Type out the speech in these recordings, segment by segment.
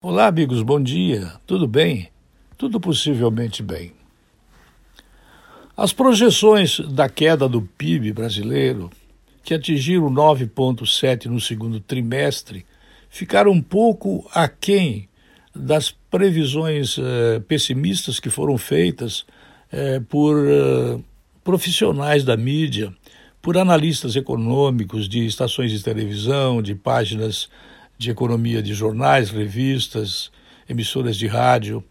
Olá, amigos, bom dia. Tudo bem? Tudo possivelmente bem. As projeções da queda do PIB brasileiro, que atingiram 9,7% no segundo trimestre, ficaram um pouco aquém das previsões eh, pessimistas que foram feitas eh, por eh, profissionais da mídia, por analistas econômicos de estações de televisão, de páginas de economia de jornais, revistas, emissoras de rádio.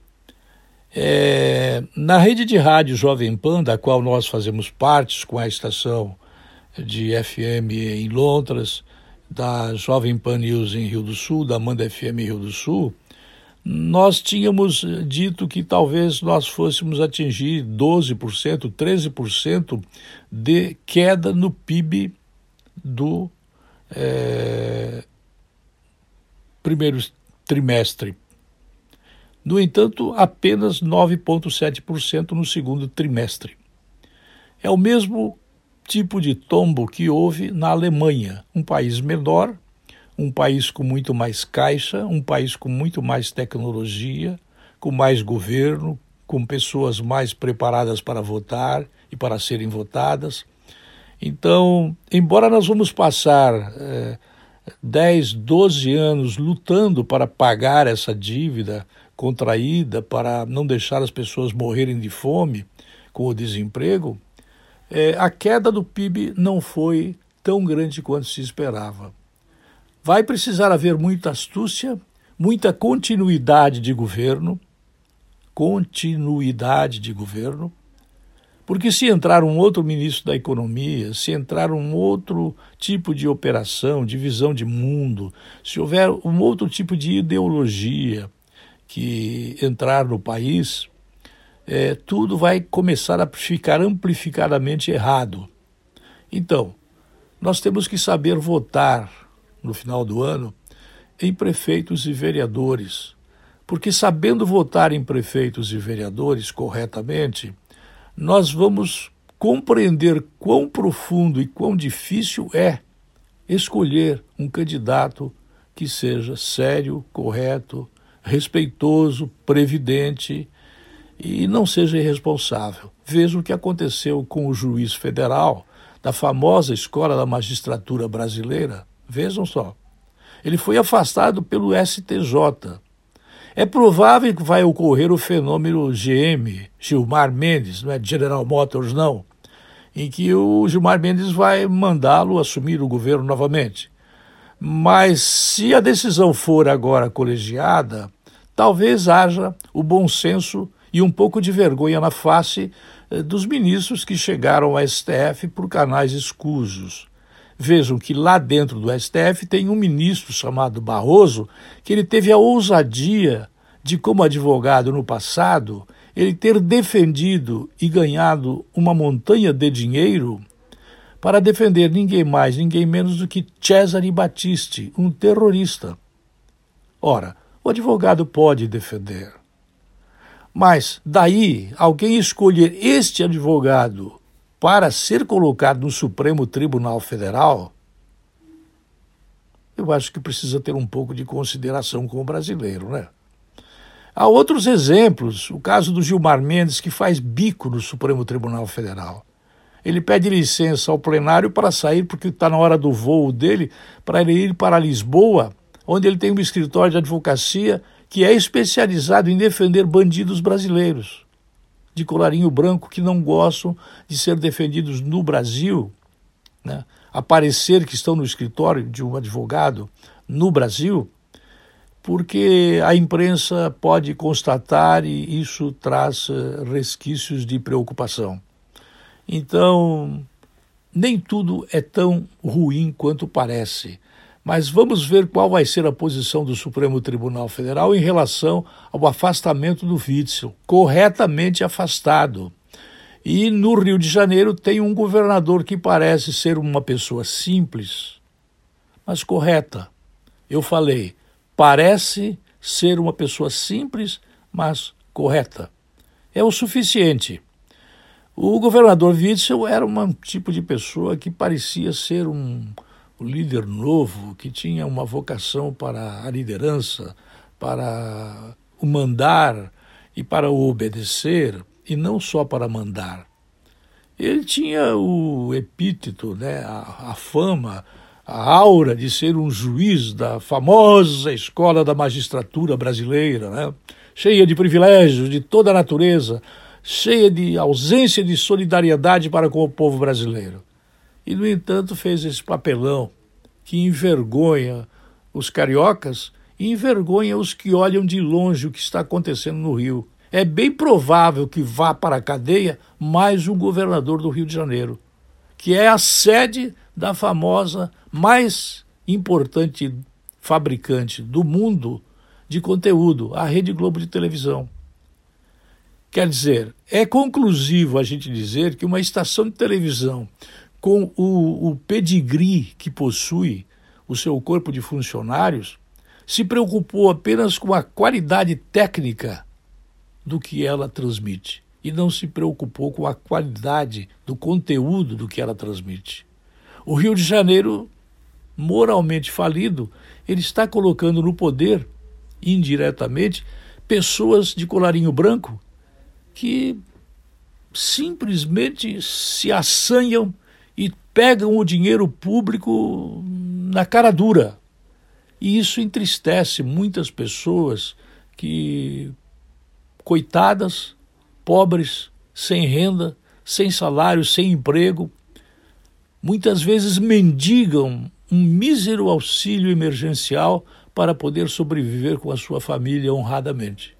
É, na rede de rádio Jovem Pan, da qual nós fazemos parte com a estação de FM em Londres, da Jovem Pan News em Rio do Sul, da Manda FM em Rio do Sul, nós tínhamos dito que talvez nós fôssemos atingir 12%, 13% de queda no PIB do é, primeiro trimestre. No entanto, apenas 9,7% no segundo trimestre. É o mesmo tipo de tombo que houve na Alemanha, um país menor, um país com muito mais caixa, um país com muito mais tecnologia, com mais governo, com pessoas mais preparadas para votar e para serem votadas. Então, embora nós vamos passar eh, 10, 12 anos lutando para pagar essa dívida contraída, para não deixar as pessoas morrerem de fome com o desemprego, é, a queda do PIB não foi tão grande quanto se esperava. Vai precisar haver muita astúcia, muita continuidade de governo, continuidade de governo, porque se entrar um outro ministro da Economia, se entrar um outro tipo de operação, de visão de mundo, se houver um outro tipo de ideologia que entrar no país, é, tudo vai começar a ficar amplificadamente errado. Então, nós temos que saber votar no final do ano em prefeitos e vereadores, porque sabendo votar em prefeitos e vereadores corretamente, nós vamos compreender quão profundo e quão difícil é escolher um candidato que seja sério, correto, respeitoso, previdente e não seja irresponsável. Veja o que aconteceu com o juiz federal da famosa Escola da Magistratura Brasileira. Vejam só. Ele foi afastado pelo STJ é provável que vai ocorrer o fenômeno GM, Gilmar Mendes, não é General Motors, não, em que o Gilmar Mendes vai mandá-lo assumir o governo novamente. Mas se a decisão for agora colegiada, talvez haja o bom senso e um pouco de vergonha na face eh, dos ministros que chegaram ao STF por canais escusos. Vejam que lá dentro do STF tem um ministro chamado Barroso que ele teve a ousadia de, como advogado no passado, ele ter defendido e ganhado uma montanha de dinheiro para defender ninguém mais, ninguém menos do que Cesare Battisti, um terrorista. Ora, o advogado pode defender. Mas daí alguém escolher este advogado para ser colocado no Supremo Tribunal Federal, eu acho que precisa ter um pouco de consideração com o brasileiro, né? Há outros exemplos, o caso do Gilmar Mendes, que faz bico no Supremo Tribunal Federal. Ele pede licença ao plenário para sair, porque está na hora do voo dele, para ele ir para Lisboa, onde ele tem um escritório de advocacia que é especializado em defender bandidos brasileiros de colarinho branco que não gostam de ser defendidos no Brasil, né? aparecer que estão no escritório de um advogado no Brasil, porque a imprensa pode constatar e isso traz eh, resquícios de preocupação. Então, nem tudo é tão ruim quanto parece. Mas vamos ver qual vai ser a posição do Supremo Tribunal Federal em relação ao afastamento do Witzel, corretamente afastado. E no Rio de Janeiro tem um governador que parece ser uma pessoa simples, mas correta. Eu falei, parece ser uma pessoa simples, mas correta. É o suficiente. O governador Witzel era um tipo de pessoa que parecia ser um, um líder novo, que tinha uma vocação para a liderança, para o mandar e para o obedecer, e não só para mandar. Ele tinha o epíteto, né, a, a fama, a aura de ser um juiz da famosa escola da magistratura brasileira, né, cheia de privilégios de toda a natureza, cheia de ausência de solidariedade para com o povo brasileiro. E, no entanto, fez esse papelão que envergonha os cariocas e envergonha os que olham de longe o que está acontecendo no Rio. É bem provável que vá para a cadeia mais um governador do Rio de Janeiro, que é a sede da famosa, mais importante fabricante do mundo de conteúdo, a Rede Globo de televisão. Quer dizer, é conclusivo a gente dizer que uma estação de televisão com o, o pedigree que possui o seu corpo de funcionários se preocupou apenas com a qualidade técnica do que ela transmite e não se preocupou com a qualidade do conteúdo do que ela transmite. O Rio de Janeiro, moralmente falido, ele está colocando no poder, indiretamente, pessoas de colarinho branco que simplesmente se assanham pegam o dinheiro público na cara dura. E isso entristece muitas pessoas que coitadas, pobres, sem renda, sem salário, sem emprego, muitas vezes mendigam um mísero auxílio emergencial para poder sobreviver com a sua família honradamente.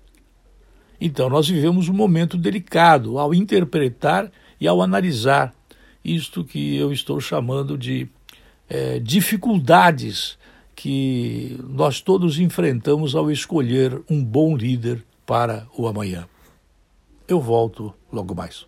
Então, nós vivemos um momento delicado ao interpretar e ao analisar isto que eu estou chamando de é, dificuldades que nós todos enfrentamos ao escolher um bom líder para o amanhã. Eu volto logo mais.